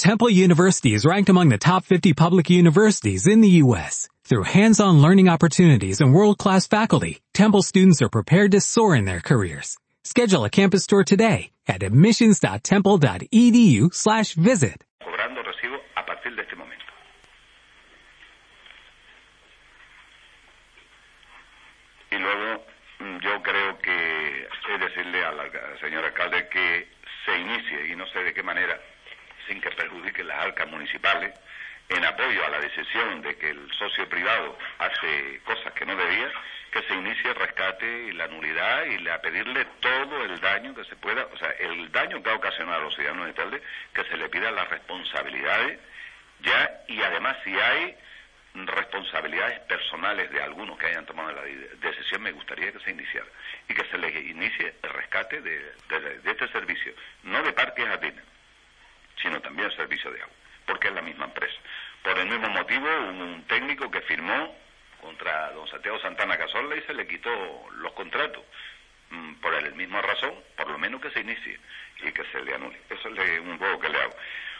Temple University is ranked among the top 50 public universities in the U.S. Through hands-on learning opportunities and world-class faculty, Temple students are prepared to soar in their careers. Schedule a campus tour today at admissions.temple.edu slash visit. cobrando recibo a partir de este momento. Y luego mm, yo creo que decirle al alca- señor alcalde que se inicie, y no sé de qué manera, sin que perjudique las arcas municipales, en apoyo a la decisión de que el socio privado hace cosas que no debía, que se inicie el rescate y la nulidad y a pedirle todo el daño que se pueda, o sea, el daño que ha ocasionado a los ciudadanos de Telde, que se le pida las responsabilidades ya y además si hay responsabilidades personales de algunos que hayan tomado la de- decisión me gustaría que se iniciara y que se les inicie el rescate de, este servicio no de parques sino también servicio de agua porque es la misma empresa. Por el mismo motivo hubo un técnico que firmó contra don Santiago Santana Cazorla y se le quitó los contratos. Mm, por el misma razón por lo menos que se inicie y que se le anule. Eso es un juego que le hago